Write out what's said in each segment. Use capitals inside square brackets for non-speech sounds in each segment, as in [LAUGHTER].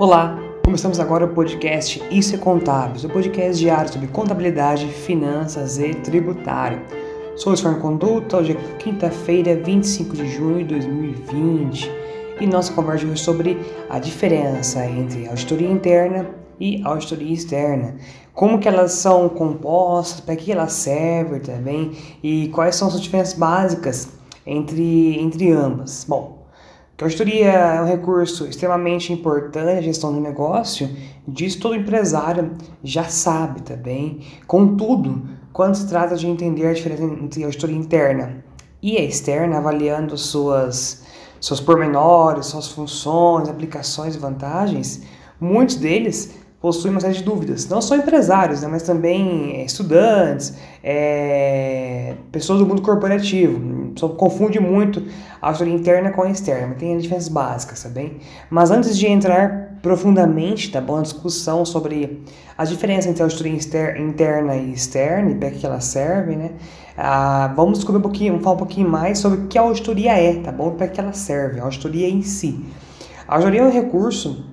Olá, começamos agora o podcast Isso é Contábil, o podcast diário sobre contabilidade, finanças e tributário. Sou o Sr. Conduta, hoje é quinta-feira, 25 de junho de 2020 e nossa conversa hoje é sobre a diferença entre auditoria interna e auditoria externa. Como que elas são compostas, para que elas servem também e quais são as diferenças básicas entre, entre ambas. Bom, que a auditoria é um recurso extremamente importante na gestão do negócio, disso todo empresário já sabe também. Contudo, quando se trata de entender a diferença entre a auditoria interna e a externa, avaliando suas, seus pormenores, suas funções, aplicações e vantagens, muitos deles possuem uma série de dúvidas. Não só empresários, né, mas também é, estudantes, é, pessoas do mundo corporativo. Só confunde muito a auditoria interna com a externa, mas tem as diferenças básicas, tá bem? Mas antes de entrar profundamente, tá bom, na discussão sobre as diferenças entre a auditoria interna e externa e para que elas servem, né? Ah, vamos descobrir um pouquinho, vamos falar um pouquinho mais sobre o que a auditoria é, tá bom? Para que ela serve, a auditoria em si. A auditoria é um recurso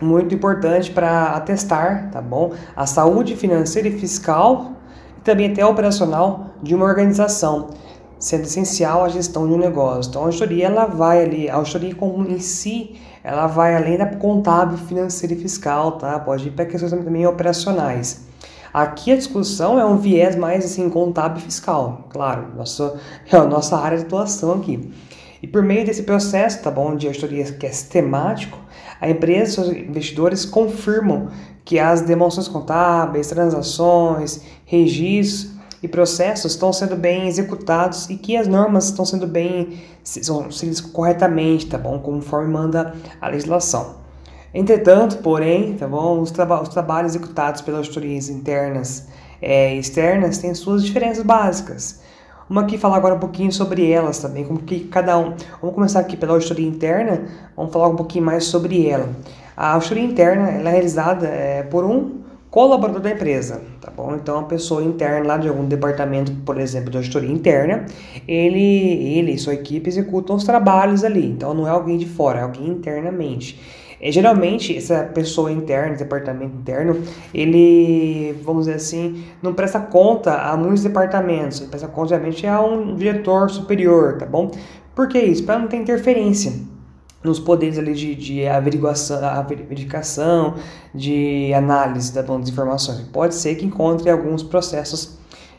muito importante para atestar, tá bom? A saúde financeira e fiscal e também até operacional de uma organização, sendo essencial a gestão de um negócio. Então a auditoria ela vai ali, a auditoria em si, ela vai além da contábil, financeira e fiscal, tá? Pode ir para questões também operacionais. Aqui a discussão é um viés mais assim contábil e fiscal, claro, nossa, [LAUGHS] é a nossa área de atuação aqui. E por meio desse processo, tá bom, de auditoria que é sistemático, a empresa e seus investidores confirmam que as demonstrações contábeis, transações, registros e processos estão sendo bem executados e que as normas estão sendo bem são seguidas corretamente, tá bom, conforme manda a legislação. Entretanto, porém, tá bom, os, traba os trabalhos executados pelas auditorias internas é, externas têm suas diferenças básicas. Vamos aqui falar agora um pouquinho sobre elas também, como que cada um. Vamos começar aqui pela auditoria interna, vamos falar um pouquinho mais sobre ela. A auditoria interna ela é realizada é, por um colaborador da empresa, tá bom? Então, a pessoa interna lá de algum departamento, por exemplo, de auditoria interna, ele, ele e sua equipe executam os trabalhos ali. Então, não é alguém de fora, é alguém internamente. É, geralmente, essa pessoa interna, departamento interno, ele, vamos dizer assim, não presta conta a muitos departamentos. Ele presta conta, obviamente, a um diretor superior, tá bom? Por que isso? Para não ter interferência nos poderes ali de, de averiguação, verificação, de análise das informações. Pode ser que encontre alguns processos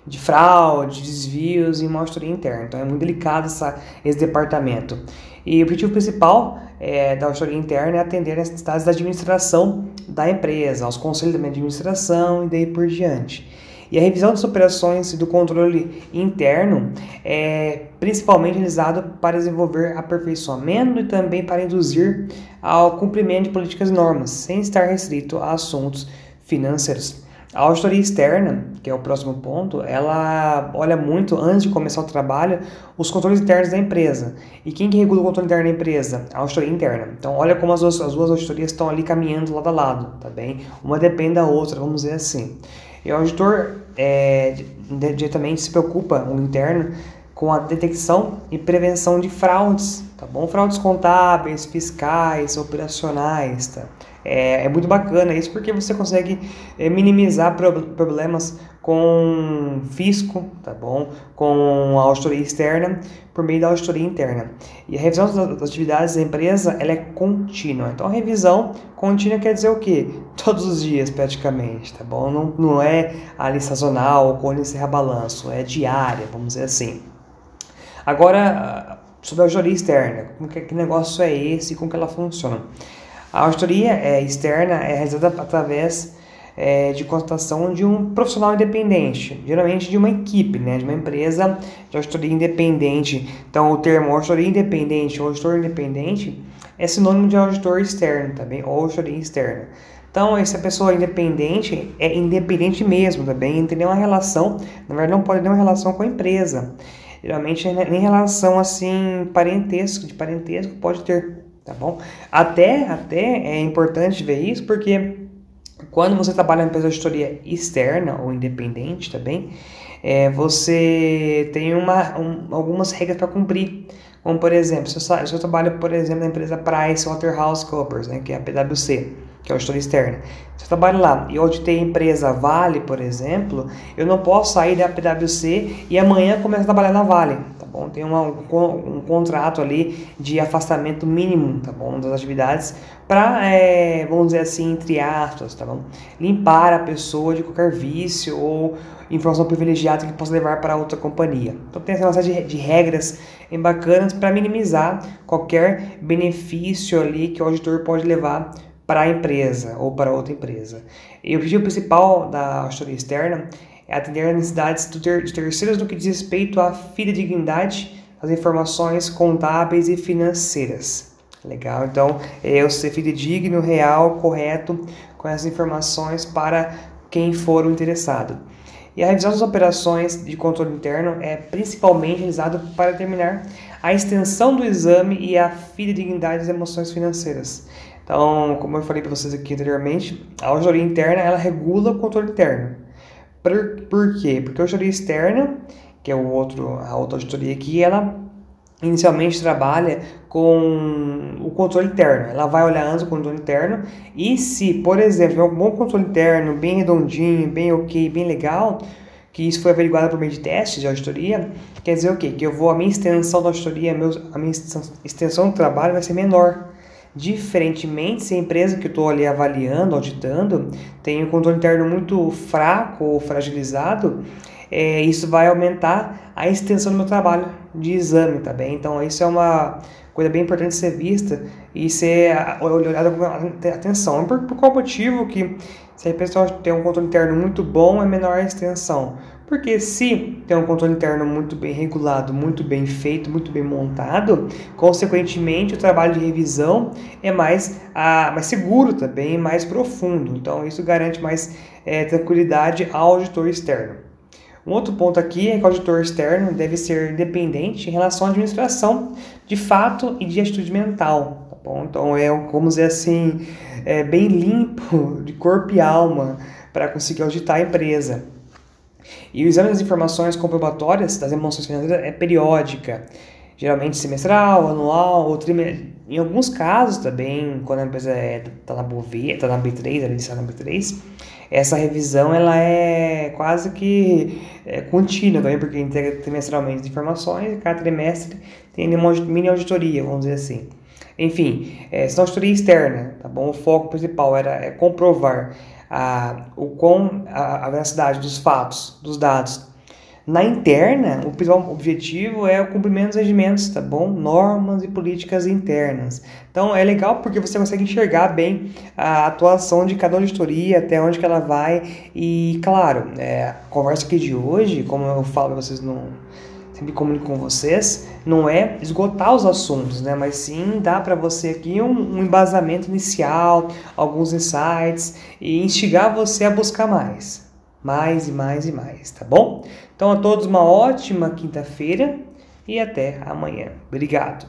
de fraude, desvios e uma auditoria interna. Então é muito delicado essa, esse departamento. E o objetivo principal é, da auditoria interna é atender as necessidades da administração da empresa, aos conselhos de administração e daí por diante. E a revisão das operações e do controle interno é principalmente realizado para desenvolver aperfeiçoamento e também para induzir ao cumprimento de políticas e normas, sem estar restrito a assuntos financeiros. A auditoria externa, que é o próximo ponto, ela olha muito, antes de começar o trabalho, os controles internos da empresa. E quem que regula o controle interno da empresa? A auditoria interna. Então, olha como as duas, as duas auditorias estão ali caminhando lado a lado, tá bem? Uma depende da outra, vamos dizer assim. E o auditor é, diretamente se preocupa, o interno, com a detecção e prevenção de fraudes, tá bom? Fraudes contábeis, fiscais, operacionais, tá? É, é muito bacana isso porque você consegue é, minimizar pro, problemas com fisco, tá bom? Com a auditoria externa por meio da auditoria interna. E a revisão das atividades da empresa ela é contínua. Então a revisão contínua quer dizer o quê? [LAUGHS] Todos os dias praticamente, tá bom? Não, não é ali sazonal, quando encerra balanço, é diária, vamos dizer assim. Agora, sobre a auditoria externa, como que, que negócio é esse e como que ela funciona? A auditoria é, externa é realizada através é, de contratação de um profissional independente, geralmente de uma equipe, né, de uma empresa de auditoria independente. Então, o termo auditoria independente ou auditor independente é sinônimo de auditor externo também, ou auditoria externa. Então, essa pessoa independente é independente mesmo também, não tem nenhuma relação, na verdade, não pode ter nenhuma relação com a empresa. Geralmente, nem relação assim, parentesco, de parentesco pode ter tá bom? Até, até é importante ver isso porque quando você trabalha em empresa de auditoria externa ou independente também, é, você tem uma, um, algumas regras para cumprir Como, por exemplo, se eu, se eu trabalho, por exemplo, na empresa PricewaterhouseCoopers, né, que é a PwC, que é a auditoria externa. Se eu trabalho lá e auditei a empresa Vale, por exemplo, eu não posso sair da PwC e amanhã começar a trabalhar na Vale, tá? Tem uma, um, contrato ali de afastamento mínimo, tá bom, das atividades para, é, vamos dizer assim, entre aspas, tá bom? Limpar a pessoa de qualquer vício ou informação privilegiada que possa levar para outra companhia. Então tem essa série de, de regras bacanas para minimizar qualquer benefício ali que o auditor pode levar para a empresa ou para outra empresa. E o objetivo principal da auditoria externa é atender às necessidades de terceiros no que diz respeito à fidedignidade das informações contábeis e financeiras. Legal? Então, é eu ser fidedigno, real, correto com essas informações para quem for o interessado. E a revisão das operações de controle interno é principalmente realizada para determinar a extensão do exame e a fidedignidade das emoções financeiras. Então, como eu falei para vocês aqui anteriormente, a auditoria interna ela regula o controle interno. Por, por quê? Porque a auditoria externa, que é o outro, a outra auditoria aqui, ela inicialmente trabalha com o controle interno. Ela vai olhar antes o controle interno e se, por exemplo, é um bom controle interno, bem redondinho, bem ok, bem legal, que isso foi averiguado por meio de testes de auditoria, quer dizer o quê? Que eu vou, a minha extensão da auditoria, a minha extensão do trabalho vai ser menor. Diferentemente, se a empresa que eu estou ali avaliando, auditando, tem um controle interno muito fraco ou fragilizado, é, isso vai aumentar a extensão do meu trabalho de exame, tá bem? Então, isso é uma coisa bem importante ser vista e ser olhada com atenção. Por, por qual motivo que se a pessoa tem um controle interno muito bom, é menor a extensão? Porque se tem um controle interno muito bem regulado, muito bem feito, muito bem montado, consequentemente o trabalho de revisão é mais, ah, mais seguro também, mais profundo. Então isso garante mais é, tranquilidade ao auditor externo. Um outro ponto aqui é que o auditor externo deve ser independente em relação à administração de fato e de atitude mental. Tá bom? Então é, vamos dizer assim, é, bem limpo de corpo e alma para conseguir auditar a empresa. E o exame das informações comprobatórias das emoções financeiras é periódica, geralmente semestral, anual ou trimestral. Em alguns casos também, quando a empresa está é, tá na BOV, está na B3, ela está na B3, essa revisão ela é quase que é, contínua também, porque entrega trimestralmente as informações e cada trimestre tem uma mini auditoria, vamos dizer assim. Enfim, é, essa auditoria externa, tá bom? O foco principal era é comprovar a, o com a, a veracidade dos fatos, dos dados. Na interna, o principal objetivo é o cumprimento dos regimentos, tá bom? Normas e políticas internas. Então é legal porque você consegue enxergar bem a atuação de cada auditoria, até onde que ela vai. E claro, é, a conversa aqui de hoje, como eu falo para vocês no, sempre comunico com vocês, não é esgotar os assuntos, né? Mas sim dar para você aqui um, um, embasamento inicial, alguns insights e instigar você a buscar mais, mais e mais e mais, tá bom? Então a todos uma ótima quinta-feira e até amanhã. Obrigado.